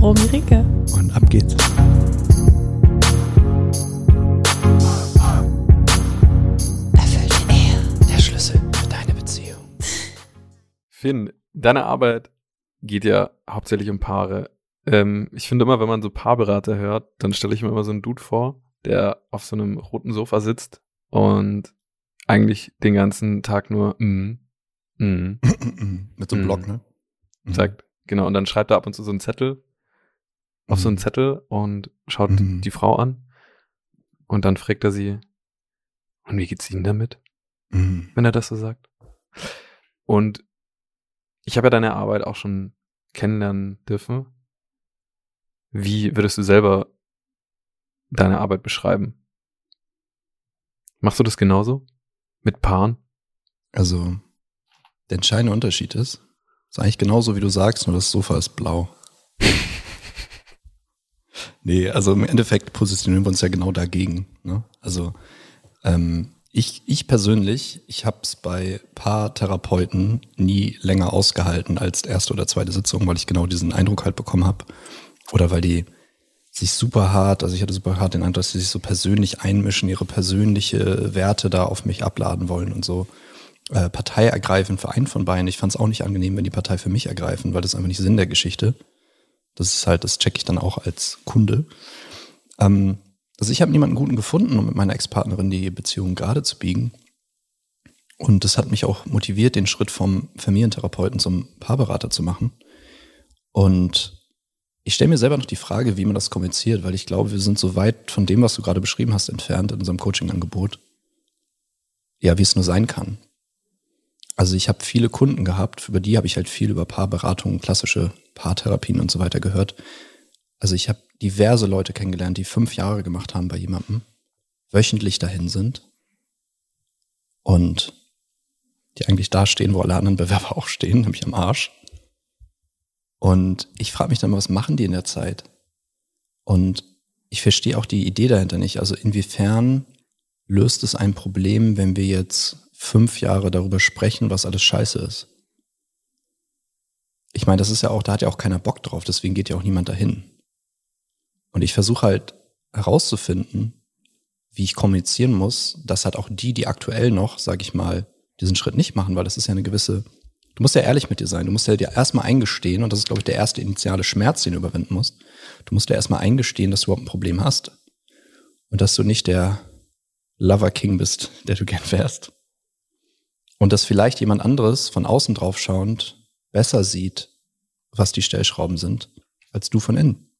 Romy Ricke. Und ab geht's. Erfüllte Ehe. Der Schlüssel für deine Beziehung. Finn, deine Arbeit geht ja hauptsächlich um Paare. Ähm, ich finde immer, wenn man so Paarberater hört, dann stelle ich mir immer so einen Dude vor, der auf so einem roten Sofa sitzt und eigentlich den ganzen Tag nur mm, mm, mit so einem mm, Block, ne? Sagt. Genau, und dann schreibt er ab und zu so einen Zettel auf so einen Mhm. Zettel und schaut Mhm. die Frau an. Und dann fragt er sie, und wie geht's Ihnen damit? Mhm. wenn er das so sagt. Und ich habe ja deine Arbeit auch schon kennenlernen dürfen. Wie würdest du selber deine Arbeit beschreiben? Machst du das genauso? Mit Paaren? Also, der entscheidende Unterschied ist, ist eigentlich genauso, wie du sagst, nur das Sofa ist blau. Nee, also im Endeffekt positionieren wir uns ja genau dagegen. Ne? Also, ähm, ich, ich persönlich, ich habe es bei Paartherapeuten nie länger ausgehalten als erste oder zweite Sitzung, weil ich genau diesen Eindruck halt bekommen habe. Oder weil die sich super hart, also ich hatte super hart den Eindruck, dass sie sich so persönlich einmischen, ihre persönliche Werte da auf mich abladen wollen und so äh, Partei ergreifen für einen von beiden. Ich fand es auch nicht angenehm, wenn die Partei für mich ergreifen, weil das einfach nicht Sinn der Geschichte. Das ist halt, das checke ich dann auch als Kunde. Ähm, also ich habe niemanden guten gefunden, um mit meiner Ex-Partnerin die Beziehung gerade zu biegen. Und das hat mich auch motiviert, den Schritt vom Familientherapeuten zum Paarberater zu machen. Und ich stelle mir selber noch die Frage, wie man das kommuniziert, weil ich glaube, wir sind so weit von dem, was du gerade beschrieben hast, entfernt in unserem Coaching-Angebot. Ja, wie es nur sein kann. Also ich habe viele Kunden gehabt, über die habe ich halt viel über Paarberatungen, klassische Paartherapien und so weiter gehört. Also ich habe diverse Leute kennengelernt, die fünf Jahre gemacht haben bei jemandem, wöchentlich dahin sind und die eigentlich da stehen, wo alle anderen Bewerber auch stehen, nämlich am Arsch. Und ich frage mich dann mal, was machen die in der Zeit? Und ich verstehe auch die Idee dahinter nicht. Also inwiefern löst es ein Problem, wenn wir jetzt fünf Jahre darüber sprechen, was alles scheiße ist? Ich meine, das ist ja auch, da hat ja auch keiner Bock drauf, deswegen geht ja auch niemand dahin. Und ich versuche halt herauszufinden, wie ich kommunizieren muss, dass halt auch die, die aktuell noch, sag ich mal, diesen Schritt nicht machen, weil das ist ja eine gewisse, du musst ja ehrlich mit dir sein, du musst ja dir erstmal eingestehen, und das ist, glaube ich, der erste initiale Schmerz, den du überwinden musst. Du musst dir erstmal eingestehen, dass du überhaupt ein Problem hast. Und dass du nicht der Lover King bist, der du gern wärst. Und dass vielleicht jemand anderes von außen drauf schauend besser sieht, was die Stellschrauben sind, als du von innen.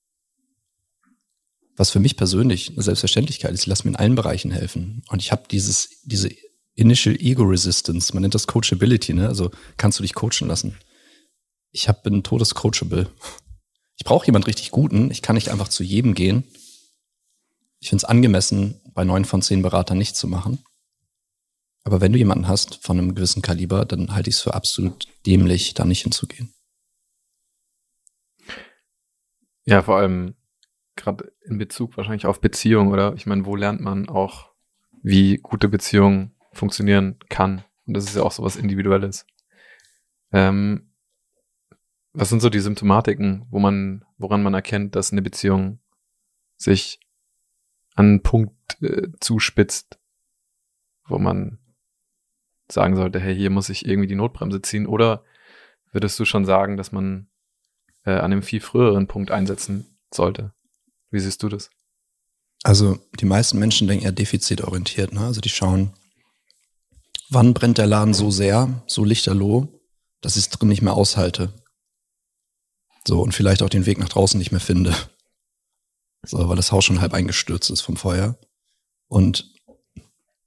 Was für mich persönlich eine Selbstverständlichkeit ist, ich lasse mir in allen Bereichen helfen. Und ich habe dieses, diese Initial Ego Resistance, man nennt das Coachability, ne? Also kannst du dich coachen lassen. Ich hab, bin todescoachable. Ich brauche jemand richtig Guten. Ich kann nicht einfach zu jedem gehen. Ich finde es angemessen, bei neun von zehn Beratern nichts zu machen. Aber wenn du jemanden hast von einem gewissen Kaliber, dann halte ich es für absolut dämlich, da nicht hinzugehen. Ja, vor allem gerade in Bezug wahrscheinlich auf Beziehung oder ich meine, wo lernt man auch, wie gute Beziehung funktionieren kann? Und das ist ja auch so was Individuelles. Ähm, was sind so die Symptomatiken, wo man, woran man erkennt, dass eine Beziehung sich an einen Punkt äh, zuspitzt, wo man sagen sollte, hey, hier muss ich irgendwie die Notbremse ziehen? Oder würdest du schon sagen, dass man äh, an einem viel früheren Punkt einsetzen sollte? Wie siehst du das? Also die meisten Menschen denken eher defizitorientiert. Ne? Also die schauen, wann brennt der Laden so sehr, so lichterloh, dass ich es drin nicht mehr aushalte. So, und vielleicht auch den Weg nach draußen nicht mehr finde. So, weil das Haus schon halb eingestürzt ist vom Feuer. Und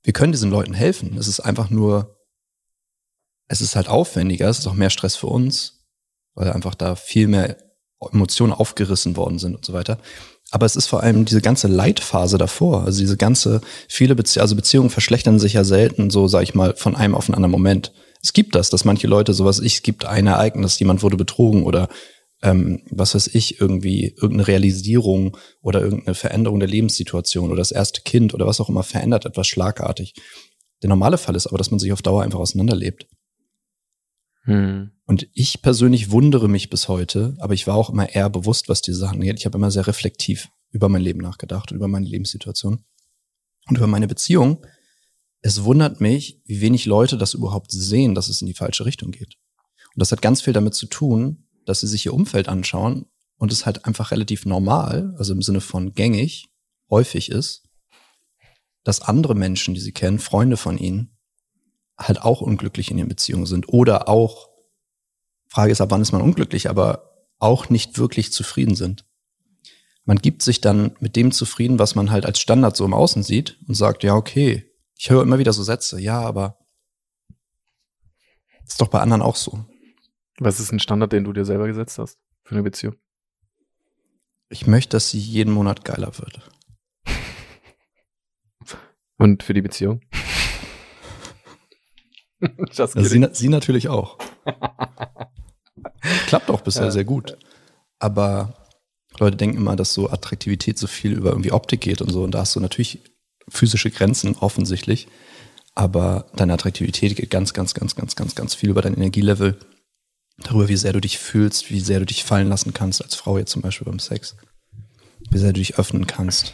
wir können diesen Leuten helfen. Es ist einfach nur, es ist halt aufwendiger, es ist auch mehr Stress für uns, weil einfach da viel mehr Emotionen aufgerissen worden sind und so weiter. Aber es ist vor allem diese ganze Leitphase davor, also diese ganze, viele Bezie also Beziehungen verschlechtern sich ja selten so, sag ich mal, von einem auf einen anderen Moment. Es gibt das, dass manche Leute sowas, ich, es gibt ein Ereignis, jemand wurde betrogen oder ähm, was weiß ich, irgendwie irgendeine Realisierung oder irgendeine Veränderung der Lebenssituation oder das erste Kind oder was auch immer verändert etwas schlagartig. Der normale Fall ist aber, dass man sich auf Dauer einfach auseinanderlebt. Hm. Und ich persönlich wundere mich bis heute, aber ich war auch immer eher bewusst, was diese Sachen geht. Ich habe immer sehr reflektiv über mein Leben nachgedacht und über meine Lebenssituation und über meine Beziehung. Es wundert mich, wie wenig Leute das überhaupt sehen, dass es in die falsche Richtung geht. Und das hat ganz viel damit zu tun, dass sie sich ihr Umfeld anschauen und es halt einfach relativ normal, also im Sinne von gängig, häufig ist, dass andere Menschen, die sie kennen, Freunde von ihnen, halt auch unglücklich in ihren Beziehungen sind oder auch, Frage ist, ab wann ist man unglücklich, aber auch nicht wirklich zufrieden sind. Man gibt sich dann mit dem zufrieden, was man halt als Standard so im Außen sieht und sagt, ja, okay, ich höre immer wieder so Sätze, ja, aber ist doch bei anderen auch so. Was ist ein Standard, den du dir selber gesetzt hast für eine Beziehung? Ich möchte, dass sie jeden Monat geiler wird. Und für die Beziehung? ja, sie, sie, natürlich auch. Klappt auch bisher ja. sehr gut. Aber Leute denken immer, dass so Attraktivität so viel über irgendwie Optik geht und so. Und da hast du natürlich physische Grenzen offensichtlich. Aber deine Attraktivität geht ganz, ganz, ganz, ganz, ganz, ganz viel über dein Energielevel darüber, wie sehr du dich fühlst, wie sehr du dich fallen lassen kannst, als Frau jetzt zum Beispiel beim Sex. Wie sehr du dich öffnen kannst.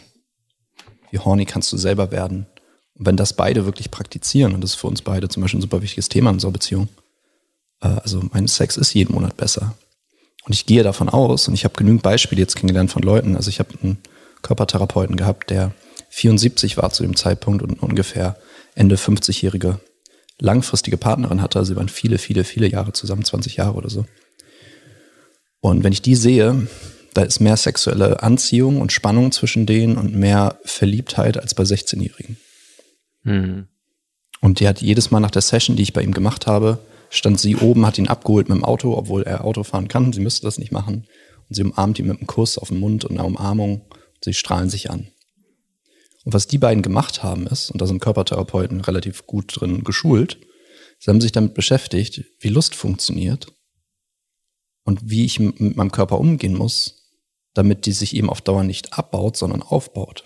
Wie horny kannst du selber werden. Und wenn das beide wirklich praktizieren, und das ist für uns beide zum Beispiel ein super wichtiges Thema in unserer Beziehung, äh, also mein Sex ist jeden Monat besser. Und ich gehe davon aus, und ich habe genügend Beispiele jetzt kennengelernt von Leuten, also ich habe einen Körpertherapeuten gehabt, der 74 war zu dem Zeitpunkt und ungefähr Ende 50-jährige langfristige Partnerin hatte. Also sie waren viele, viele, viele Jahre zusammen, 20 Jahre oder so. Und wenn ich die sehe, da ist mehr sexuelle Anziehung und Spannung zwischen denen und mehr Verliebtheit als bei 16-Jährigen. Mhm. Und die hat jedes Mal nach der Session, die ich bei ihm gemacht habe, stand sie oben, hat ihn abgeholt mit dem Auto, obwohl er Auto fahren kann. Sie müsste das nicht machen. Und sie umarmt ihn mit einem Kuss auf den Mund und einer Umarmung. Sie strahlen sich an. Und was die beiden gemacht haben ist, und da sind Körpertherapeuten relativ gut drin geschult, sie haben sich damit beschäftigt, wie Lust funktioniert und wie ich mit meinem Körper umgehen muss, damit die sich eben auf Dauer nicht abbaut, sondern aufbaut.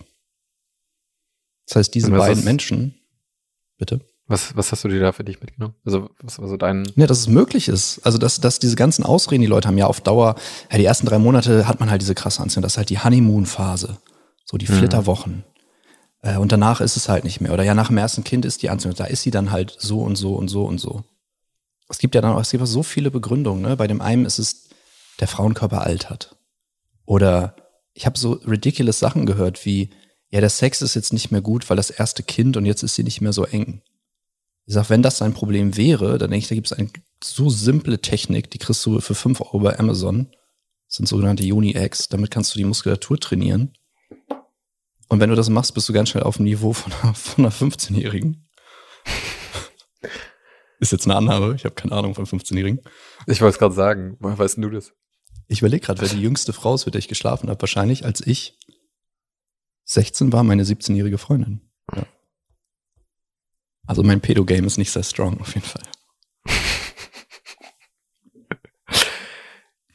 Das heißt, diese beiden ist, Menschen, bitte. Was, was hast du dir da für dich mitgenommen? Also, was war so dein. Ja, dass es möglich ist. Also, dass, dass diese ganzen Ausreden, die Leute haben ja auf Dauer, ja, die ersten drei Monate hat man halt diese krasse Anziehung. Das ist halt die Honeymoon-Phase. So die mhm. Äh, und danach ist es halt nicht mehr. Oder ja, nach dem ersten Kind ist die Anziehung, da ist sie dann halt so und so und so und so. Es gibt ja dann auch, es gibt so viele Begründungen. Ne? Bei dem einen ist es, der Frauenkörper altert. Oder ich habe so ridiculous Sachen gehört wie, ja, der Sex ist jetzt nicht mehr gut, weil das erste Kind und jetzt ist sie nicht mehr so eng. Ich sag, wenn das ein Problem wäre, dann denke ich, da gibt es eine so simple Technik, die kriegst du für 5 Euro bei Amazon. Das sind sogenannte Uni-Eggs. Damit kannst du die Muskulatur trainieren. Und wenn du das machst, bist du ganz schnell auf dem Niveau von einer, von einer 15-Jährigen. Ist jetzt eine Annahme, ich habe keine Ahnung von 15-Jährigen. Ich wollte es gerade sagen, woher weißt du das? Ich überlege gerade, wer die jüngste Frau ist, mit der ich geschlafen habe. Wahrscheinlich, als ich 16 war, meine 17-jährige Freundin. Ja. Also mein Pedo-Game ist nicht sehr strong, auf jeden Fall.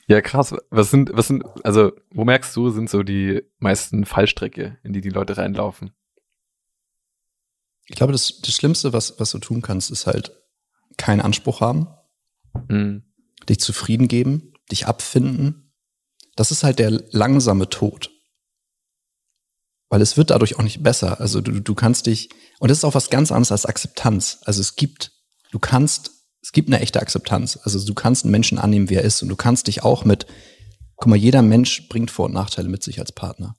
Ja, krass. Was sind, was sind, also, wo merkst du, sind so die meisten Fallstrecke, in die die Leute reinlaufen? Ich glaube, das, das Schlimmste, was, was du tun kannst, ist halt keinen Anspruch haben, mhm. dich zufrieden geben, dich abfinden. Das ist halt der langsame Tod. Weil es wird dadurch auch nicht besser. Also du, du kannst dich, und das ist auch was ganz anderes als Akzeptanz. Also es gibt, du kannst es gibt eine echte Akzeptanz. Also du kannst einen Menschen annehmen, wie er ist und du kannst dich auch mit, guck mal, jeder Mensch bringt Vor- und Nachteile mit sich als Partner.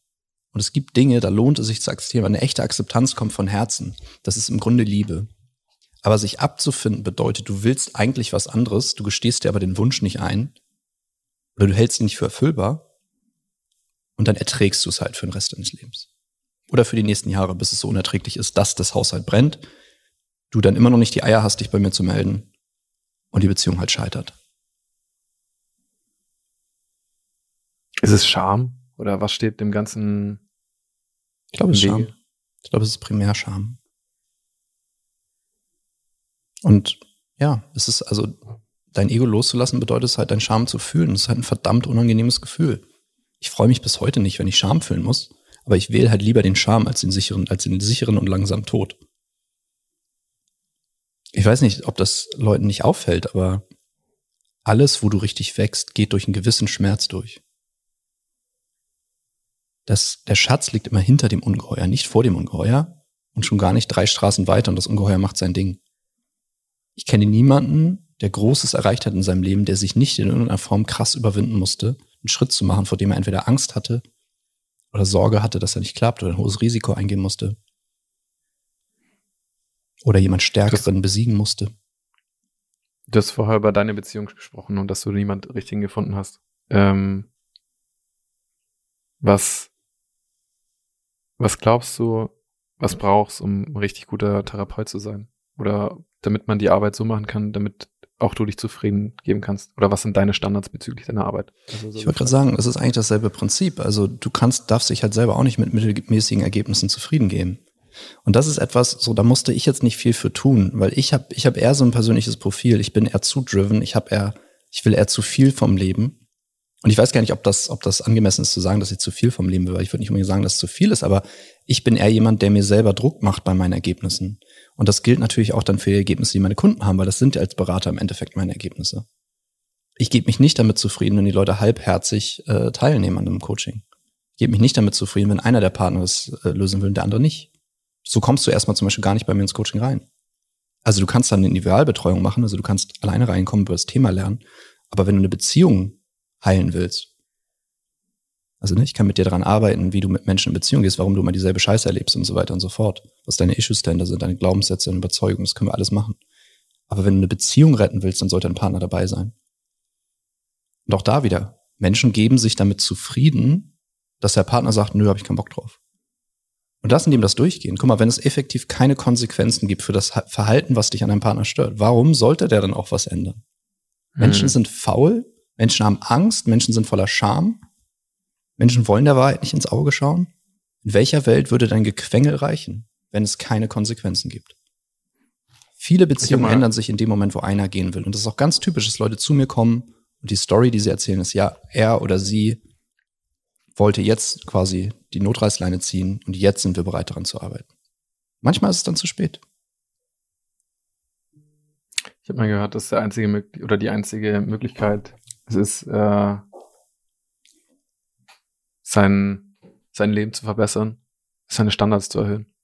Und es gibt Dinge, da lohnt es sich zu akzeptieren. Eine echte Akzeptanz kommt von Herzen. Das ist im Grunde Liebe. Aber sich abzufinden bedeutet, du willst eigentlich was anderes, du gestehst dir aber den Wunsch nicht ein oder du hältst ihn nicht für erfüllbar und dann erträgst du es halt für den Rest deines Lebens. Oder für die nächsten Jahre, bis es so unerträglich ist, dass das Haushalt brennt, du dann immer noch nicht die Eier hast, dich bei mir zu melden und die Beziehung halt scheitert. Ist es Scham Oder was steht dem Ganzen? Ich glaube, es ist Scham. Ich glaube, es ist primär Scham. Und ja, es ist also, dein Ego loszulassen bedeutet es halt, dein Scham zu fühlen. Das ist halt ein verdammt unangenehmes Gefühl. Ich freue mich bis heute nicht, wenn ich Scham fühlen muss, aber ich wähle halt lieber den Scham als den sicheren, als den sicheren und langsamen Tod. Ich weiß nicht, ob das Leuten nicht auffällt, aber alles, wo du richtig wächst, geht durch einen gewissen Schmerz durch. Das, der Schatz liegt immer hinter dem Ungeheuer, nicht vor dem Ungeheuer und schon gar nicht drei Straßen weiter und das Ungeheuer macht sein Ding. Ich kenne niemanden, der Großes erreicht hat in seinem Leben, der sich nicht in irgendeiner Form krass überwinden musste, einen Schritt zu machen, vor dem er entweder Angst hatte oder Sorge hatte, dass er nicht klappt oder ein hohes Risiko eingehen musste. Oder jemand Stärkeren besiegen musste. Du hast vorher über deine Beziehung gesprochen und dass du niemand richtigen gefunden hast. Ähm, was, was glaubst du, was brauchst, um ein richtig guter Therapeut zu sein? Oder damit man die Arbeit so machen kann, damit auch du dich zufrieden geben kannst? Oder was sind deine Standards bezüglich deiner Arbeit? Also so Ich wollte gerade sagen, es ist eigentlich dasselbe Prinzip. Also du kannst, darfst dich halt selber auch nicht mit mittelmäßigen Ergebnissen zufrieden geben. Und das ist etwas, so da musste ich jetzt nicht viel für tun, weil ich habe ich hab eher so ein persönliches Profil. Ich bin eher zu driven. Ich habe eher, ich will eher zu viel vom Leben. Und ich weiß gar nicht, ob das, ob das angemessen ist zu sagen, dass ich zu viel vom Leben will. Ich würde nicht unbedingt sagen, dass es zu viel ist, aber ich bin eher jemand, der mir selber Druck macht bei meinen Ergebnissen. Und das gilt natürlich auch dann für die Ergebnisse, die meine Kunden haben, weil das sind ja als Berater im Endeffekt meine Ergebnisse. Ich gebe mich nicht damit zufrieden, wenn die Leute halbherzig äh, teilnehmen an einem Coaching. Ich gebe mich nicht damit zufrieden, wenn einer der Partner es äh, lösen will und der andere nicht. So kommst du erstmal zum Beispiel gar nicht bei mir ins Coaching rein. Also du kannst dann eine Individualbetreuung machen, also du kannst alleine reinkommen, über das Thema lernen. Aber wenn du eine Beziehung heilen willst, also ne, ich kann mit dir daran arbeiten, wie du mit Menschen in Beziehung gehst, warum du immer dieselbe Scheiße erlebst und so weiter und so fort. Was deine Issues dahinter sind, deine Glaubenssätze, deine Überzeugungen, das können wir alles machen. Aber wenn du eine Beziehung retten willst, dann sollte ein Partner dabei sein. Und auch da wieder, Menschen geben sich damit zufrieden, dass der Partner sagt, nö, habe ich keinen Bock drauf. Und lassen dem das durchgehen. Guck mal, wenn es effektiv keine Konsequenzen gibt für das Verhalten, was dich an deinem Partner stört, warum sollte der dann auch was ändern? Menschen Mhm. sind faul, Menschen haben Angst, Menschen sind voller Scham, Menschen wollen der Wahrheit nicht ins Auge schauen. In welcher Welt würde dein Gequengel reichen, wenn es keine Konsequenzen gibt? Viele Beziehungen ändern sich in dem Moment, wo einer gehen will. Und das ist auch ganz typisch, dass Leute zu mir kommen und die Story, die sie erzählen, ist ja, er oder sie wollte jetzt quasi die Notreißleine ziehen und jetzt sind wir bereit daran zu arbeiten. Manchmal ist es dann zu spät. Ich habe mal gehört, dass der einzige oder die einzige Möglichkeit es ist, äh, sein, sein Leben zu verbessern, seine Standards zu erhöhen.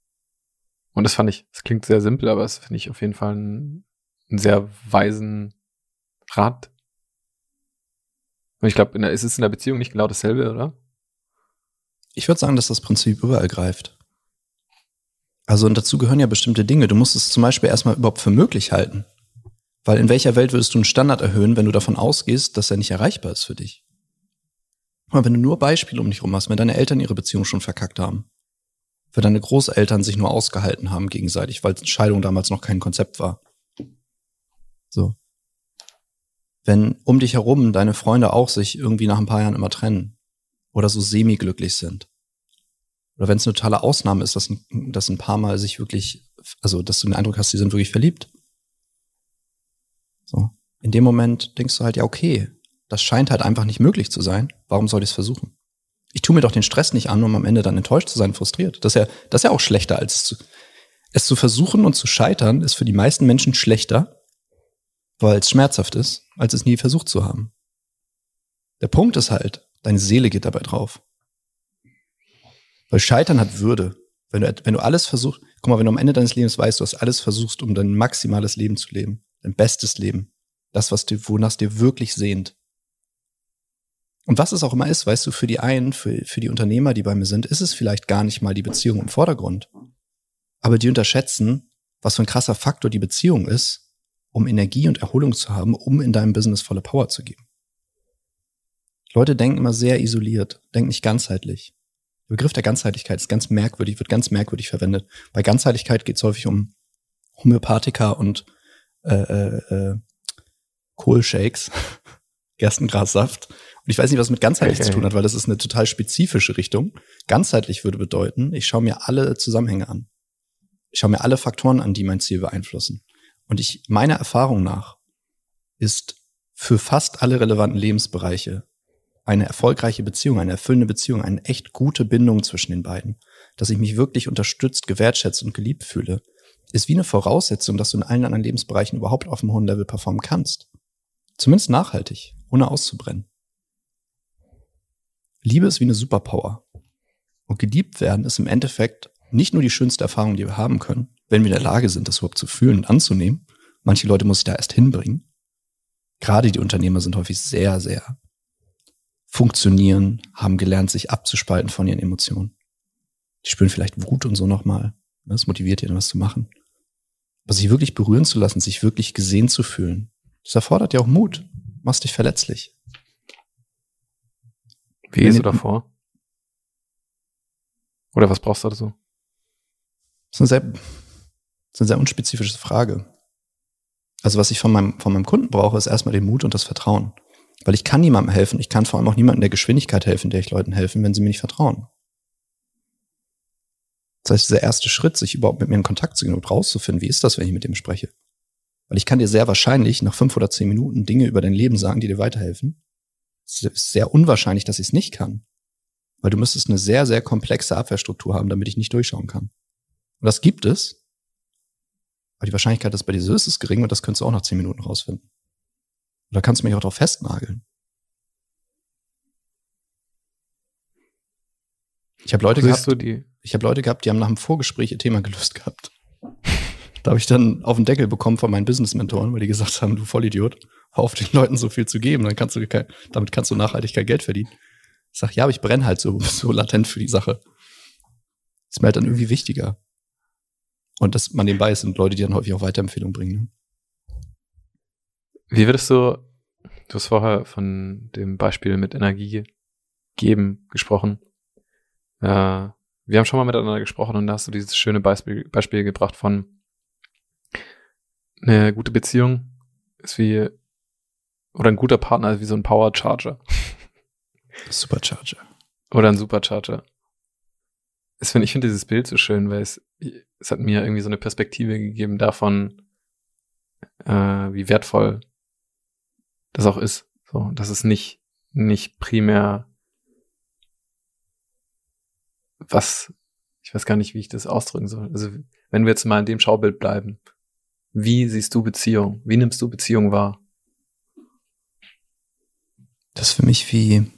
Und das fand ich, das klingt sehr simpel, aber das finde ich auf jeden Fall einen, einen sehr weisen Rat. Und ich glaube, ist es in der Beziehung nicht genau dasselbe, oder? Ich würde sagen, dass das Prinzip überall greift. Also und dazu gehören ja bestimmte Dinge. Du musst es zum Beispiel erstmal überhaupt für möglich halten. Weil in welcher Welt würdest du einen Standard erhöhen, wenn du davon ausgehst, dass er nicht erreichbar ist für dich? Guck mal, wenn du nur Beispiele um dich rum hast, wenn deine Eltern ihre Beziehung schon verkackt haben, wenn deine Großeltern sich nur ausgehalten haben gegenseitig, weil Scheidung damals noch kein Konzept war. So. Wenn um dich herum deine Freunde auch sich irgendwie nach ein paar Jahren immer trennen oder so semi-glücklich sind. Oder wenn es eine totale Ausnahme ist, dass ein, dass ein paar Mal sich wirklich, also dass du den Eindruck hast, die sind wirklich verliebt. So. In dem Moment denkst du halt, ja, okay, das scheint halt einfach nicht möglich zu sein. Warum soll ich es versuchen? Ich tue mir doch den Stress nicht an, um am Ende dann enttäuscht zu sein, frustriert. Das ist ja, das ist ja auch schlechter, als zu, es zu versuchen und zu scheitern, ist für die meisten Menschen schlechter, weil es schmerzhaft ist, als es nie versucht zu haben. Der Punkt ist halt, deine Seele geht dabei drauf. Weil Scheitern hat Würde. Wenn du, wenn du alles versuchst, guck mal, wenn du am Ende deines Lebens weißt, du hast alles versuchst, um dein maximales Leben zu leben, dein bestes Leben, das, was dir, wonach es dir wirklich sehnt. Und was es auch immer ist, weißt du, für die einen, für, für die Unternehmer, die bei mir sind, ist es vielleicht gar nicht mal die Beziehung im Vordergrund. Aber die unterschätzen, was für ein krasser Faktor die Beziehung ist, um Energie und Erholung zu haben, um in deinem Business volle Power zu geben. Leute denken immer sehr isoliert, denken nicht ganzheitlich. Der Begriff der Ganzheitlichkeit ist ganz merkwürdig, wird ganz merkwürdig verwendet. Bei Ganzheitlichkeit geht es häufig um Homöopathika und äh, äh, äh, Kohlshakes, Gerstengrassaft Und ich weiß nicht, was mit ganzheitlich Okay. zu tun hat, weil das ist eine total spezifische Richtung. Ganzheitlich würde bedeuten, ich schaue mir alle Zusammenhänge an. Ich schaue mir alle Faktoren an, die mein Ziel beeinflussen. Und ich, meiner Erfahrung nach, ist für fast alle relevanten Lebensbereiche eine erfolgreiche Beziehung, eine erfüllende Beziehung, eine echt gute Bindung zwischen den beiden, dass ich mich wirklich unterstützt, gewertschätzt und geliebt fühle, ist wie eine Voraussetzung, dass du in allen anderen Lebensbereichen überhaupt auf einem hohen Level performen kannst. Zumindest nachhaltig, ohne auszubrennen. Liebe ist wie eine Superpower. Und geliebt werden ist im Endeffekt nicht nur die schönste Erfahrung, die wir haben können, wenn wir in der Lage sind, das überhaupt zu fühlen und anzunehmen. Manche Leute muss ich da erst hinbringen. Gerade die Unternehmer sind häufig sehr, sehr funktionieren, haben gelernt, sich abzuspalten von ihren Emotionen. Die spüren vielleicht Wut und so nochmal. Das motiviert dann was zu machen. Aber sich wirklich berühren zu lassen, sich wirklich gesehen zu fühlen, das erfordert ja auch Mut. Machst dich verletzlich. Wie gehst du davor? Oder was brauchst du dazu? Das ist eine sehr, ist eine sehr unspezifische Frage. Also was ich von meinem, von meinem Kunden brauche, ist erstmal den Mut und das Vertrauen. Weil ich kann niemandem helfen. Ich kann vor allem auch niemandem der Geschwindigkeit helfen, der ich Leuten helfen, wenn sie mir nicht vertrauen. Das heißt, dieser erste Schritt, sich überhaupt mit mir in Kontakt zu gehen und rauszufinden, wie ist das, wenn ich mit dem spreche? Weil ich kann dir sehr wahrscheinlich nach fünf oder zehn Minuten Dinge über dein Leben sagen, die dir weiterhelfen. Es ist sehr unwahrscheinlich, dass ich es nicht kann. Weil du müsstest eine sehr, sehr komplexe Abwehrstruktur haben, damit ich nicht durchschauen kann. Und das gibt es. Aber die Wahrscheinlichkeit, dass bei dir so ist, ist gering und das könntest du auch nach zehn Minuten rausfinden. Oder kannst du mich auch darauf festnageln. Ich habe Leute gehabt, Siehst die? ich habe Leute gehabt, die haben nach dem Vorgespräch ihr Thema gelöst gehabt. Da habe ich dann auf den Deckel bekommen von meinen Business-Mentoren, weil die gesagt haben, du Vollidiot, hör auf den Leuten so viel zu geben, dann kannst du kein, damit kannst du nachhaltig kein Geld verdienen. Ich sag, ja, aber ich brenne halt so, so latent für die Sache. Ist mir halt dann irgendwie wichtiger. Und dass man nebenbei ist, sind Leute, die dann häufig auch Weiterempfehlungen bringen. Wie würdest du, du hast vorher von dem Beispiel mit Energie geben gesprochen. Äh, wir haben schon mal miteinander gesprochen und da hast du dieses schöne Beispiel, Beispiel gebracht von eine gute Beziehung ist wie, oder ein guter Partner ist wie so ein Power Charger Supercharger. oder ein Supercharger. Ich finde ich finde dieses Bild so schön, weil es, es hat mir irgendwie so eine Perspektive gegeben davon, äh, wie wertvoll das auch ist. So, dass es nicht, nicht primär was, ich weiß gar nicht, wie ich das ausdrücken soll. Also, wenn wir jetzt mal in dem Schaubild bleiben, wie siehst du Beziehung? Wie nimmst du Beziehung wahr? Das ist für mich wie,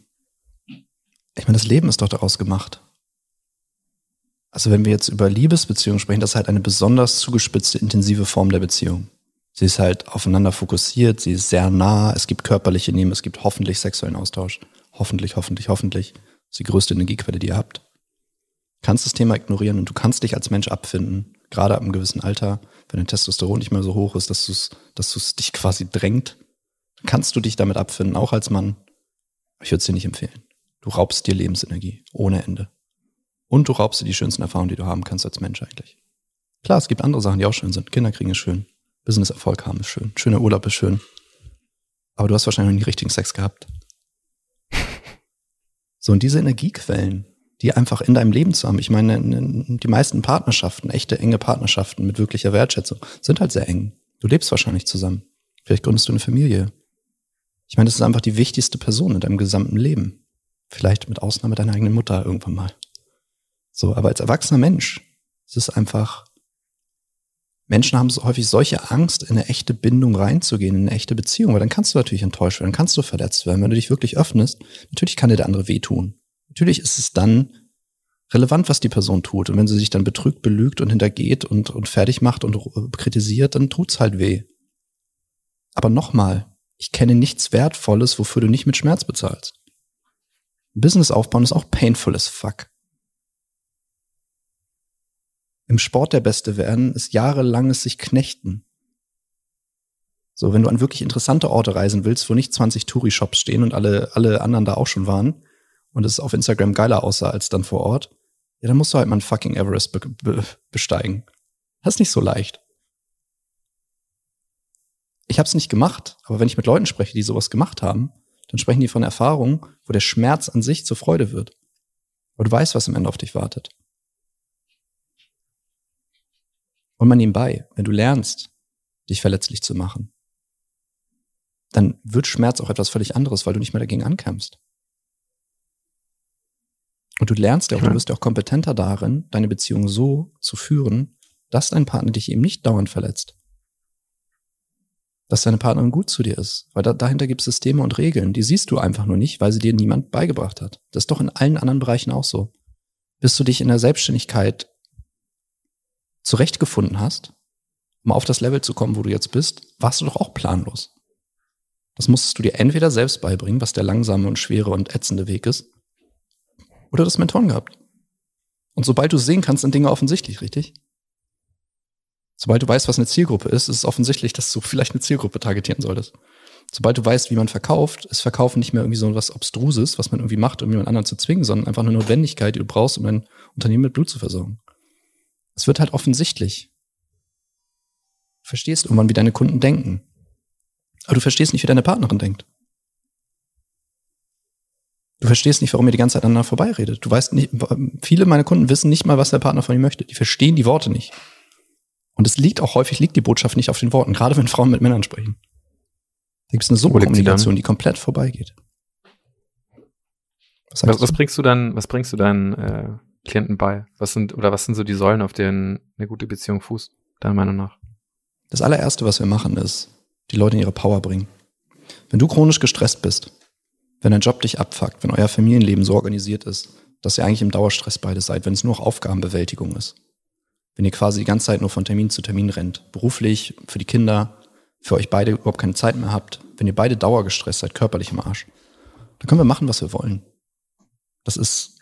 ich meine, das Leben ist doch daraus gemacht. Also wenn wir jetzt über Liebesbeziehungen sprechen, das ist halt eine besonders zugespitzte, intensive Form der Beziehung. Sie ist halt aufeinander fokussiert, sie ist sehr nah, es gibt körperliche Nähe, es gibt hoffentlich sexuellen Austausch. Hoffentlich, hoffentlich, hoffentlich. Das ist die größte Energiequelle, die ihr habt. Du kannst das Thema ignorieren und du kannst dich als Mensch abfinden, gerade ab einem gewissen Alter, wenn dein Testosteron nicht mehr so hoch ist, dass du es dass dich quasi drängt, kannst du dich damit abfinden, auch als Mann. Ich würde es dir nicht empfehlen. Du raubst dir Lebensenergie ohne Ende. Und du raubst dir die schönsten Erfahrungen, die du haben kannst als Mensch eigentlich. Klar, es gibt andere Sachen, die auch schön sind. Kinder kriegen ist schön. Business-Erfolg haben ist schön. Schöner Urlaub ist schön. Aber du hast wahrscheinlich noch nie richtigen Sex gehabt. So, und diese Energiequellen, die einfach in deinem Leben zu haben, ich meine, die meisten Partnerschaften, echte enge Partnerschaften mit wirklicher Wertschätzung, sind halt sehr eng. Du lebst wahrscheinlich zusammen. Vielleicht gründest du eine Familie. Ich meine, das ist einfach die wichtigste Person in deinem gesamten Leben. Vielleicht mit Ausnahme deiner eigenen Mutter irgendwann mal. So, aber als erwachsener Mensch, es ist einfach, Menschen haben so häufig solche Angst, in eine echte Bindung reinzugehen, in eine echte Beziehung, weil dann kannst du natürlich enttäuscht werden, dann kannst du verletzt werden. Wenn du dich wirklich öffnest, natürlich kann dir der andere wehtun. Natürlich ist es dann relevant, was die Person tut. Und wenn sie sich dann betrügt, belügt und hintergeht und, und fertig macht und kritisiert, dann tut's halt weh. Aber nochmal, ich kenne nichts Wertvolles, wofür du nicht mit Schmerz bezahlst. Business aufbauen ist auch painful as fuck. Im Sport der Beste werden ist jahrelanges sich knechten. So, wenn du an wirklich interessante Orte reisen willst, wo nicht 20 Touri-Shops stehen und alle, alle anderen da auch schon waren und es auf Instagram geiler aussah als dann vor Ort, ja, dann musst du halt mal einen fucking Everest be be besteigen. Das ist nicht so leicht. Ich habe es nicht gemacht, aber wenn ich mit Leuten spreche, die sowas gemacht haben, Dann sprechen die von Erfahrungen, wo der Schmerz an sich zur Freude wird. Aber du weißt, was am Ende auf dich wartet. Und man nebenbei, wenn du lernst, dich verletzlich zu machen, dann wird Schmerz auch etwas völlig anderes, weil du nicht mehr dagegen ankämpfst. Und du lernst ja auch, du wirst ja auch kompetenter darin, deine Beziehung so zu führen, dass dein Partner dich eben nicht dauernd verletzt. Dass deine Partnerin gut zu dir ist. Weil da, dahinter gibt es Systeme und Regeln, die siehst du einfach nur nicht, weil sie dir niemand beigebracht hat. Das ist doch in allen anderen Bereichen auch so. Bis du dich in der Selbstständigkeit zurechtgefunden hast, um auf das Level zu kommen, wo du jetzt bist, warst du doch auch planlos. Das musstest du dir entweder selbst beibringen, was der langsame und schwere und ätzende Weg ist, oder das Mentoren gehabt. Und sobald du sehen kannst, sind Dinge offensichtlich, richtig? Sobald du weißt, was eine Zielgruppe ist, ist es offensichtlich, dass du vielleicht eine Zielgruppe targetieren solltest. Sobald du weißt, wie man verkauft, ist Verkaufen nicht mehr irgendwie so was Obstruses, was man irgendwie macht, um jemand anderen zu zwingen, sondern einfach eine Notwendigkeit, die du brauchst, um dein Unternehmen mit Blut zu versorgen. Es wird halt offensichtlich. Du verstehst irgendwann, wie deine Kunden denken. Aber du verstehst nicht, wie deine Partnerin denkt. Du verstehst nicht, warum ihr die ganze Zeit aneinander vorbeiredet. Du weißt nicht, viele meiner Kunden wissen nicht mal, was der Partner von ihnen möchte. Die verstehen die Worte nicht. Und es liegt auch häufig, liegt die Botschaft nicht auf den Worten, gerade wenn Frauen mit Männern sprechen. Da gibt es eine Subkommunikation, die komplett vorbeigeht. Was, was, was, bringst du dann, was bringst du deinen äh, Klienten bei? Was sind, oder was sind so die Säulen, auf denen eine gute Beziehung fußt, deiner Meinung nach? Das allererste, was wir machen, ist, die Leute in ihre Power bringen. Wenn du chronisch gestresst bist, wenn dein Job dich abfuckt, wenn euer Familienleben so organisiert ist, dass ihr eigentlich im Dauerstress beide seid, wenn es nur Aufgabenbewältigung ist, wenn ihr quasi die ganze Zeit nur von Termin zu Termin rennt, beruflich, für die Kinder, für euch beide überhaupt keine Zeit mehr habt, wenn ihr beide dauergestresst seid, körperlich im Arsch, dann können wir machen, was wir wollen. Das ist,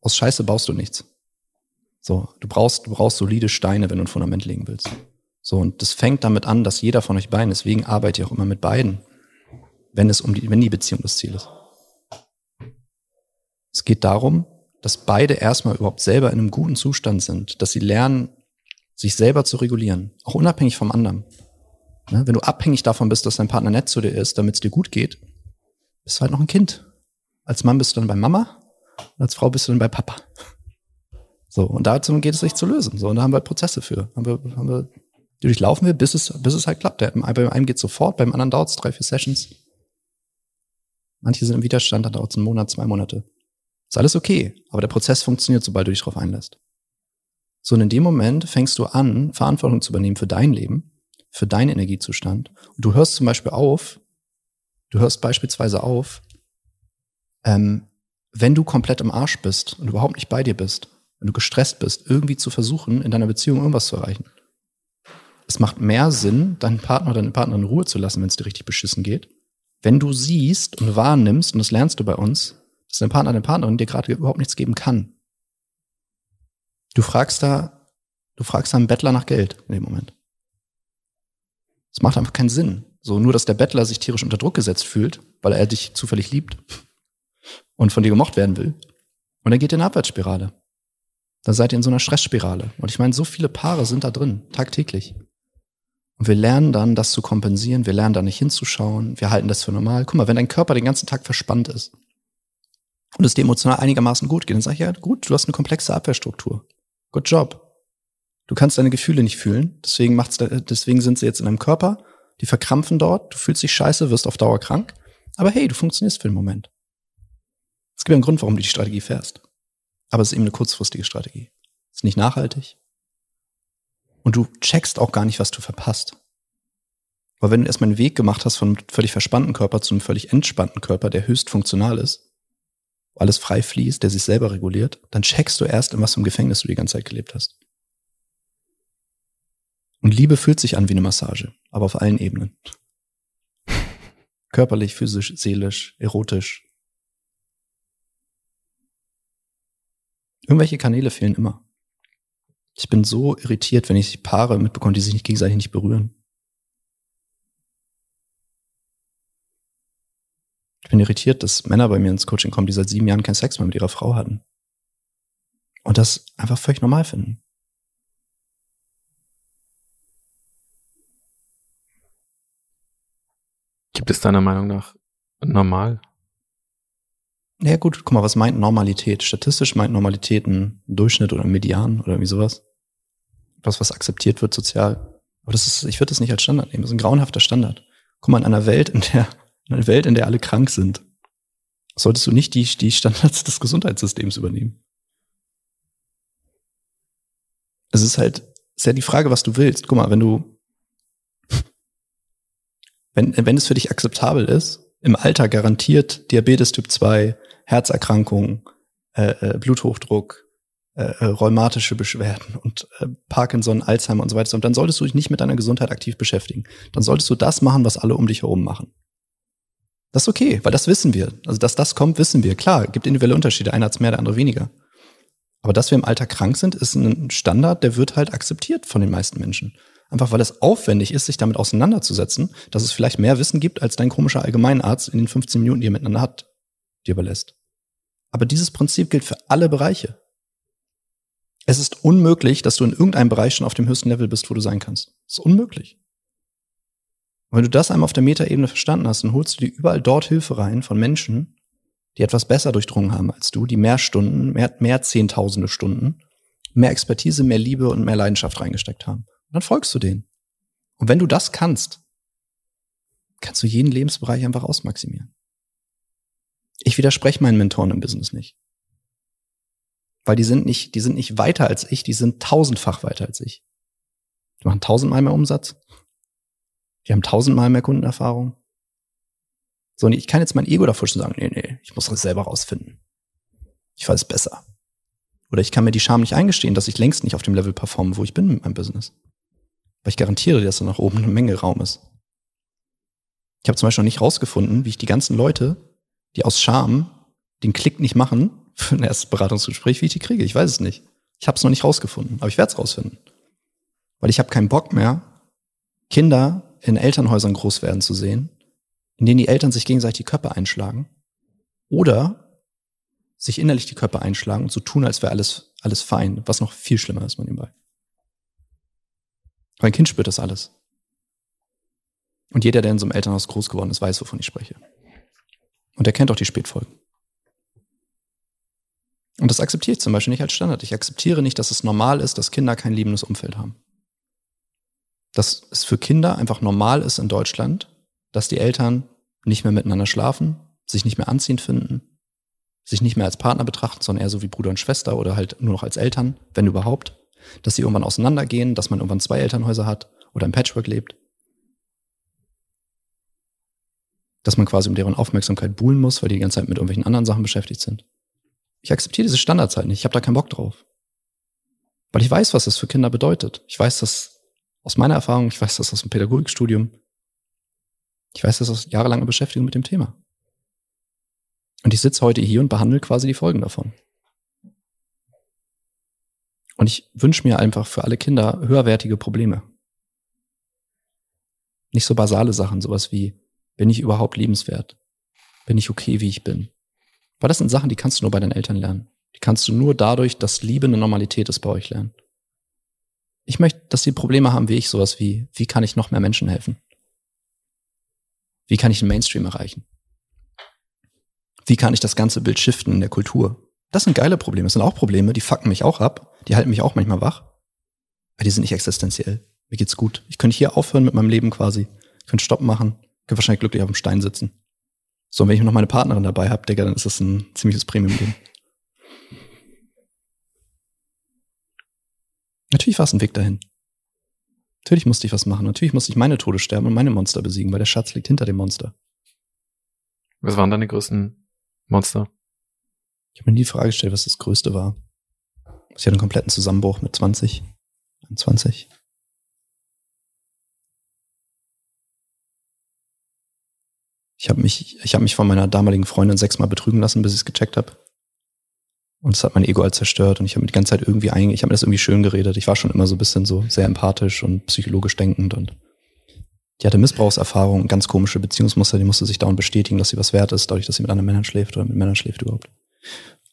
aus Scheiße baust du nichts. So, du brauchst, du brauchst solide Steine, wenn du ein Fundament legen willst. So, und das fängt damit an, dass jeder von euch beiden, deswegen arbeite ich auch immer mit beiden, wenn es um die, wenn die Beziehung das Ziel ist. Es geht darum, dass beide erstmal überhaupt selber in einem guten Zustand sind, dass sie lernen, sich selber zu regulieren, auch unabhängig vom anderen. Ne? Wenn du abhängig davon bist, dass dein Partner nett zu dir ist, damit es dir gut geht, bist du halt noch ein Kind. Als Mann bist du dann bei Mama, als Frau bist du dann bei Papa. So, und dazu geht es sich zu lösen. So, und da haben wir halt Prozesse für. Haben wir, haben wir, die durchlaufen wir, bis es, bis es halt klappt. Bei einem geht sofort, beim anderen dauert es drei, vier Sessions. Manche sind im Widerstand, dann dauert es einen Monat, zwei Monate. Ist alles okay, aber der Prozess funktioniert, sobald du dich darauf einlässt. So, und in dem Moment fängst du an, Verantwortung zu übernehmen für dein Leben, für deinen Energiezustand. Und du hörst zum Beispiel auf, du hörst beispielsweise auf, ähm, wenn du komplett im Arsch bist und überhaupt nicht bei dir bist, wenn du gestresst bist, irgendwie zu versuchen, in deiner Beziehung irgendwas zu erreichen. Es macht mehr Sinn, deinen Partner oder deine Partnerin in Ruhe zu lassen, wenn es dir richtig beschissen geht, wenn du siehst und wahrnimmst, und das lernst du bei uns, dass dein Partner, deine Partnerin dir gerade überhaupt nichts geben kann. Du fragst da, du fragst da einen Bettler nach Geld in dem Moment. Das macht einfach keinen Sinn. So, nur dass der Bettler sich tierisch unter Druck gesetzt fühlt, weil er dich zufällig liebt und von dir gemocht werden will. Und dann geht ihr in eine Abwärtsspirale. Dann seid ihr in so einer Stressspirale. Und ich meine, so viele Paare sind da drin, tagtäglich. Und wir lernen dann, das zu kompensieren. Wir lernen da nicht hinzuschauen. Wir halten das für normal. Guck mal, wenn dein Körper den ganzen Tag verspannt ist und es dir emotional einigermaßen gut geht, dann sag ich, ja, gut, du hast eine komplexe Abwehrstruktur. Good job. Du kannst deine Gefühle nicht fühlen. Deswegen macht's, deswegen sind sie jetzt in deinem Körper. Die verkrampfen dort. Du fühlst dich scheiße, wirst auf Dauer krank. Aber hey, du funktionierst für den Moment. Es gibt einen Grund, warum du die Strategie fährst. Aber es ist eben eine kurzfristige Strategie. Es ist nicht nachhaltig. Und du checkst auch gar nicht, was du verpasst. Weil wenn du erstmal einen Weg gemacht hast von einem völlig verspannten Körper zu einem völlig entspannten Körper, der höchst funktional ist, wo alles frei fließt, der sich selber reguliert, dann checkst du erst, in was für einem Gefängnis du die ganze Zeit gelebt hast. Und Liebe fühlt sich an wie eine Massage, aber auf allen Ebenen. Körperlich, physisch, seelisch, erotisch. Irgendwelche Kanäle fehlen immer. Ich bin so irritiert, wenn ich Paare mitbekomme, die sich nicht gegenseitig nicht berühren. Ich bin irritiert, dass Männer bei mir ins Coaching kommen, die seit sieben Jahren keinen Sex mehr mit ihrer Frau hatten. Und das einfach völlig normal finden. Gibt es deiner Meinung nach normal. Ja gut, guck mal, was meint Normalität? Statistisch meint Normalität ein Durchschnitt oder ein Median oder irgendwie sowas. Was, was akzeptiert wird sozial. Aber das ist, ich würde das nicht als Standard nehmen. Das ist ein grauenhafter Standard. Guck mal, in einer Welt, in der, in einer Welt, in der alle krank sind, solltest du nicht die, die Standards des Gesundheitssystems übernehmen. Es ist halt, ist ja die Frage, was du willst. Guck mal, wenn du, wenn, wenn es für dich akzeptabel ist, im Alter garantiert Diabetes Typ 2, Herzerkrankungen, äh, äh, Bluthochdruck, äh, äh, rheumatische Beschwerden und äh, Parkinson, Alzheimer und so weiter. Und dann solltest du dich nicht mit deiner Gesundheit aktiv beschäftigen. Dann solltest du das machen, was alle um dich herum machen. Das ist okay, weil das wissen wir. Also, dass das kommt, wissen wir. Klar, gibt individuelle Unterschiede. Einer hat's mehr, der andere weniger. Aber dass wir im Alter krank sind, ist ein Standard, der wird halt akzeptiert von den meisten Menschen. Einfach weil es aufwendig ist, sich damit auseinanderzusetzen, dass es vielleicht mehr Wissen gibt, als dein komischer Allgemeinarzt in den 15 Minuten, die er miteinander hat, dir überlässt. Aber dieses Prinzip gilt für alle Bereiche. Es ist unmöglich, dass du in irgendeinem Bereich schon auf dem höchsten Level bist, wo du sein kannst. Es ist unmöglich. Und wenn du das einmal auf der Metaebene verstanden hast, dann holst du dir überall dort Hilfe rein von Menschen, die etwas besser durchdrungen haben als du, die mehr Stunden, mehr, mehr Zehntausende Stunden, mehr Expertise, mehr Liebe und mehr Leidenschaft reingesteckt haben. Und dann folgst du denen. Und wenn du das kannst, kannst du jeden Lebensbereich einfach ausmaximieren. Ich widerspreche meinen Mentoren im Business nicht. Weil die sind nicht, die sind nicht weiter als ich, die sind tausendfach weiter als ich. Die machen tausendmal mehr Umsatz. Die haben tausendmal mehr Kundenerfahrung. So, und ich kann jetzt mein Ego davor schon sagen, nee, nee, ich muss das selber rausfinden. Ich weiß besser. Oder ich kann mir die Scham nicht eingestehen, dass ich längst nicht auf dem Level performe, wo ich bin mit meinem Business. Weil ich garantiere, dass da nach oben eine Menge Raum ist. Ich habe zum Beispiel noch nicht rausgefunden, wie ich die ganzen Leute, die aus Scham den Klick nicht machen für ein erstes Beratungsgespräch, wie ich die kriege. Ich weiß es nicht. Ich habe es noch nicht rausgefunden, aber ich werde es rausfinden. Weil ich habe keinen Bock mehr, Kinder in Elternhäusern groß werden zu sehen, in denen die Eltern sich gegenseitig die Köpfe einschlagen oder sich innerlich die Köpfe einschlagen und so tun, als wäre alles, alles fein, was noch viel schlimmer ist man nebenbei. Mein Kind spürt das alles. Und jeder, der in so einem Elternhaus groß geworden ist, weiß, wovon ich spreche. Und er kennt auch die Spätfolgen. Und das akzeptiere ich zum Beispiel nicht als Standard. Ich akzeptiere nicht, dass es normal ist, dass Kinder kein liebendes Umfeld haben. Dass es für Kinder einfach normal ist in Deutschland, dass die Eltern nicht mehr miteinander schlafen, sich nicht mehr anziehend finden, sich nicht mehr als Partner betrachten, sondern eher so wie Bruder und Schwester oder halt nur noch als Eltern, wenn überhaupt, dass sie irgendwann auseinandergehen, dass man irgendwann zwei Elternhäuser hat oder im Patchwork lebt, dass man quasi um deren Aufmerksamkeit buhlen muss, weil die die ganze Zeit mit irgendwelchen anderen Sachen beschäftigt sind. Ich akzeptiere diese Standards halt nicht, ich habe da keinen Bock drauf. Weil ich weiß, was das für Kinder bedeutet. Ich weiß das aus meiner Erfahrung, ich weiß das aus dem Pädagogikstudium. Ich weiß das aus jahrelanger Beschäftigung mit dem Thema. Und ich sitze heute hier und behandle quasi die Folgen davon. Und ich wünsche mir einfach für alle Kinder höherwertige Probleme. Nicht so basale Sachen, sowas wie, bin ich überhaupt liebenswert? Bin ich okay, wie ich bin? Weil das sind Sachen, die kannst du nur bei deinen Eltern lernen. Die kannst du nur dadurch, dass Liebe eine Normalität ist bei euch lernen. Ich möchte, dass sie Probleme haben wie ich, sowas wie, wie kann ich noch mehr Menschen helfen? Wie kann ich den Mainstream erreichen? Wie kann ich das ganze Bild shiften in der Kultur? Das sind geile Probleme. Das sind auch Probleme, die fucken mich auch ab. Die halten mich auch manchmal wach. Aber die sind nicht existenziell. Mir geht's gut. Ich könnte hier aufhören mit meinem Leben quasi. Ich könnte Stopp machen. Könnte wahrscheinlich glücklich auf dem Stein sitzen. So, und wenn ich noch meine Partnerin dabei habe, Digga, dann ist das ein ziemliches Premium-Ding. Natürlich war es ein Weg dahin. Natürlich musste ich was machen. Natürlich musste ich meine Tode sterben und meine Monster besiegen, weil der Schatz liegt hinter dem Monster. Was waren deine größten Monster? Ich habe mir nie die Frage gestellt, was das Größte war. Ich hatte einen kompletten Zusammenbruch mit 20, 21. Ich habe mich, ich habe mich von meiner damaligen Freundin sechsmal betrügen lassen, bis ich es gecheckt habe. Und es hat mein Ego halt zerstört und ich habe mir die ganze Zeit irgendwie ein, ich habe mir das irgendwie schön geredet. Ich war schon immer so ein bisschen so sehr empathisch und psychologisch denkend und die hatte Missbrauchserfahrung, ganz komische Beziehungsmuster, die musste sich dauernd bestätigen, dass sie was wert ist, dadurch, dass sie mit anderen Männern schläft oder mit Männern schläft überhaupt.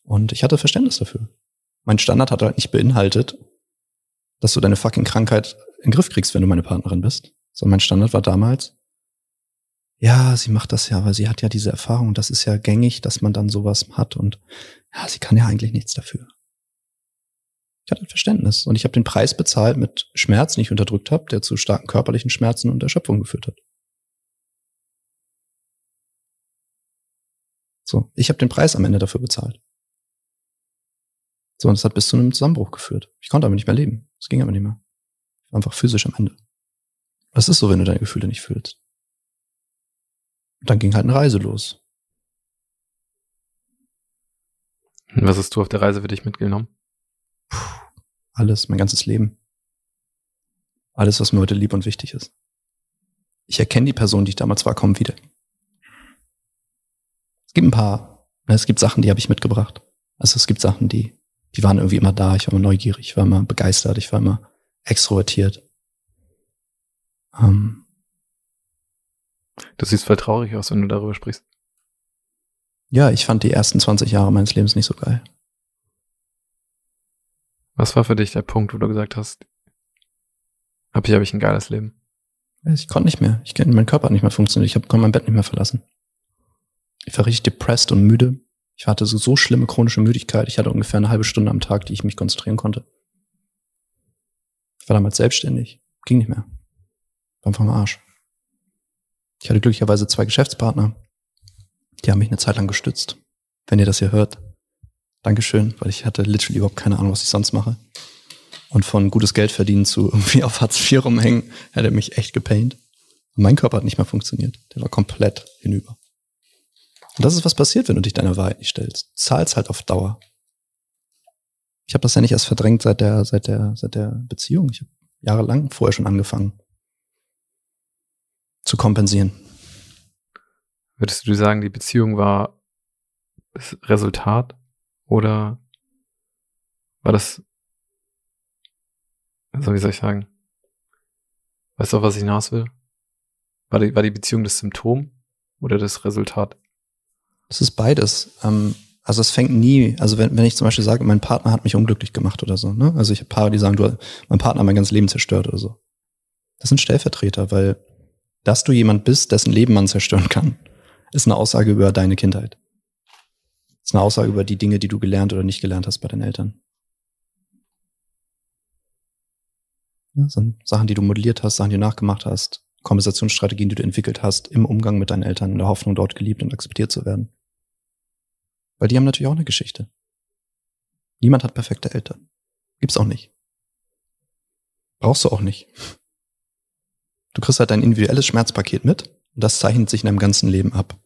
Und ich hatte Verständnis dafür. Mein Standard hat halt nicht beinhaltet, dass du deine fucking Krankheit in den Griff kriegst, wenn du meine Partnerin bist. Sondern mein Standard war damals, ja, sie macht das ja, weil sie hat ja diese Erfahrung. Das ist ja gängig, dass man dann sowas hat und ja, sie kann ja eigentlich nichts dafür. Ich hatte Verständnis und ich habe den Preis bezahlt mit Schmerz, den ich unterdrückt habe, der zu starken körperlichen Schmerzen und Erschöpfung geführt hat. So, ich habe den Preis am Ende dafür bezahlt. So, und es hat bis zu einem Zusammenbruch geführt. Ich konnte aber nicht mehr leben. Es ging aber nicht mehr. Einfach physisch am Ende. Das ist so, wenn du deine Gefühle nicht fühlst. Und dann ging halt eine Reise los. Was hast du auf der Reise für dich mitgenommen? Puh, alles, mein ganzes Leben. Alles, was mir heute lieb und wichtig ist. Ich erkenne die Person, die ich damals war, kaum wieder. Es gibt ein paar, ne, es gibt Sachen, die habe ich mitgebracht. Also es gibt Sachen, die, die waren irgendwie immer da. Ich war immer neugierig, ich war immer begeistert, ich war immer extrovertiert. Ähm, Du siehst voll traurig aus, wenn du darüber sprichst. Ja, ich fand die ersten 20 Jahre meines Lebens nicht so geil. Was war für dich der Punkt, wo du gesagt hast, ab hier habe ich ein geiles Leben? Ich konnte nicht mehr. Ich konnte, mein Körper hat nicht mehr funktioniert. Ich hab, konnte mein Bett nicht mehr verlassen. Ich war richtig depressed und müde. Ich hatte so, so schlimme chronische Müdigkeit. Ich hatte ungefähr eine halbe Stunde am Tag, die ich mich konzentrieren konnte. Ich war damals selbstständig. Ging nicht mehr. War einfach am Arsch. Ich hatte glücklicherweise zwei Geschäftspartner. Die haben mich eine Zeit lang gestützt. Wenn ihr das hier hört, Dankeschön, weil ich hatte literally überhaupt keine Ahnung, was ich sonst mache. Und von gutes Geld verdienen zu irgendwie auf Hartz IV rumhängen, hätte mich echt gepaint. Mein Körper hat nicht mehr funktioniert. Der war komplett hinüber. Und das ist, was passiert, wenn du dich deiner Wahrheit nicht stellst. Zahlst halt auf Dauer. Ich habe das ja nicht erst verdrängt seit der, seit der, seit der Beziehung. Ich habe jahrelang vorher schon angefangen zu kompensieren. Würdest du sagen, die Beziehung war das Resultat oder war das, also wie soll ich sagen, weißt du, auf was ich hinaus will? War die, war die Beziehung das Symptom oder das Resultat? Es ist beides. Ähm, also es fängt nie, also wenn, wenn ich zum Beispiel sage, mein Partner hat mich unglücklich gemacht oder so, ne? Also ich habe Paare, die sagen, du, mein Partner hat mein ganzes Leben zerstört oder so. Das sind Stellvertreter, weil dass du jemand bist, dessen Leben man zerstören kann, ist eine Aussage über deine Kindheit. Ist eine Aussage über die Dinge, die du gelernt oder nicht gelernt hast bei deinen Eltern. Ja, sind Sachen, die du modelliert hast, Sachen, die du nachgemacht hast, Konversationsstrategien, die du entwickelt hast im Umgang mit deinen Eltern, in der Hoffnung, dort geliebt und akzeptiert zu werden. Weil die haben natürlich auch eine Geschichte. Niemand hat perfekte Eltern. Gibt's auch nicht. Brauchst du auch nicht. Du kriegst halt dein individuelles Schmerzpaket mit und das zeichnet sich in deinem ganzen Leben ab.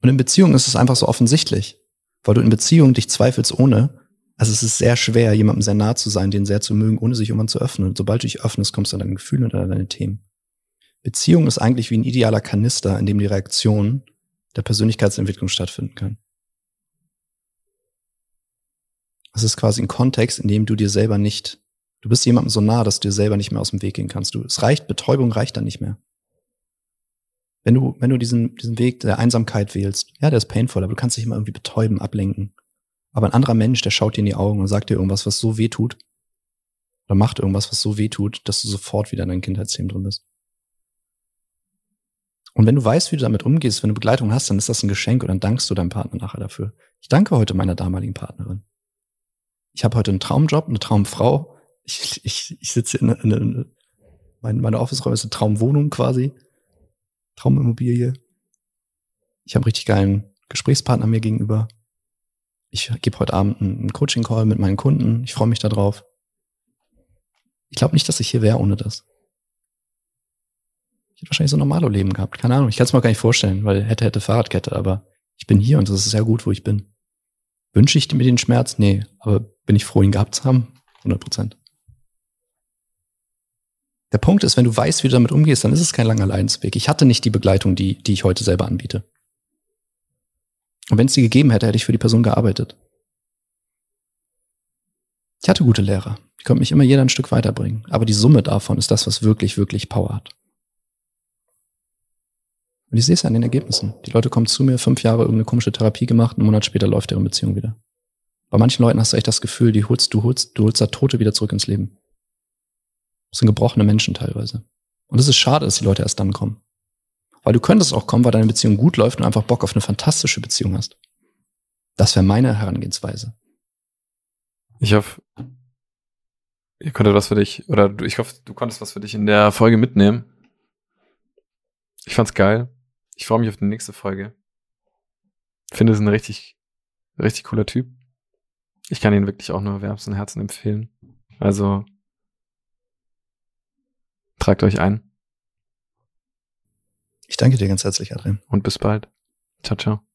Und in Beziehungen ist es einfach so offensichtlich, weil du in Beziehungen dich zweifelst ohne. Also es ist sehr schwer, jemandem sehr nah zu sein, den sehr zu mögen, ohne sich irgendwann zu öffnen. Und sobald du dich öffnest, kommst du an deine Gefühle und an deine Themen. Beziehung ist eigentlich wie ein idealer Kanister, in dem die Reaktion der Persönlichkeitsentwicklung stattfinden kann. Es ist quasi ein Kontext, in dem du dir selber nicht Du bist jemandem so nah, dass du dir selber nicht mehr aus dem Weg gehen kannst. Du, es reicht, Betäubung reicht dann nicht mehr. Wenn du, wenn du diesen, diesen Weg der Einsamkeit wählst, ja, der ist painful, aber du kannst dich immer irgendwie betäuben, ablenken. Aber ein anderer Mensch, der schaut dir in die Augen und sagt dir irgendwas, was so weh tut, oder macht irgendwas, was so weh tut, dass du sofort wieder in deinem Kindheitsthemen drin bist. Und wenn du weißt, wie du damit umgehst, wenn du Begleitung hast, dann ist das ein Geschenk und dann dankst du deinem Partner nachher dafür. Ich danke heute meiner damaligen Partnerin. Ich habe heute einen Traumjob, eine Traumfrau, ich, ich, ich sitze in, in, in mein, meine Office-Räume ist eine Traumwohnung quasi. Traumimmobilie. Ich habe einen richtig geilen Gesprächspartner mir gegenüber. Ich gebe heute Abend einen Coaching-Call mit meinen Kunden. Ich freue mich darauf. Ich glaube nicht, dass ich hier wäre ohne das. Ich hätte wahrscheinlich so ein normalo Leben gehabt. Keine Ahnung. Ich kann es mir gar nicht vorstellen, weil hätte, hätte Fahrradkette, aber ich bin hier und das ist sehr gut, wo ich bin. Wünsche ich mir den Schmerz? Nee. Aber bin ich froh, ihn gehabt zu haben? 100 Prozent. Der Punkt ist, wenn du weißt, wie du damit umgehst, dann ist es kein langer Leidensweg. Ich hatte nicht die Begleitung, die, die ich heute selber anbiete. Und wenn es die gegeben hätte, hätte ich für die Person gearbeitet. Ich hatte gute Lehrer. Die konnten mich immer jeder ein Stück weiterbringen. Aber die Summe davon ist das, was wirklich, wirklich Power hat. Und ich sehe es an den Ergebnissen. Die Leute kommen zu mir, fünf Jahre irgendeine komische Therapie gemacht, einen Monat später läuft ihre Beziehung wieder. Bei manchen Leuten hast du echt das Gefühl, die holst, du holst, du holst da Tote wieder zurück ins Leben. Das sind gebrochene Menschen teilweise. Und es ist schade, dass die Leute erst dann kommen. Weil du könntest auch kommen, weil deine Beziehung gut läuft und einfach Bock auf eine fantastische Beziehung hast. Das wäre meine Herangehensweise. Ich hoffe, ihr konntet was für dich, oder du, ich hoffe, du konntest was für dich in der Folge mitnehmen. Ich fand's geil. Ich freue mich auf die nächste Folge. Finde es ein richtig, richtig cooler Typ. Ich kann ihn wirklich auch nur wärmsten Herzen empfehlen. Also tragt euch ein Ich danke dir ganz herzlich, Adrian. und bis bald. Ciao, ciao.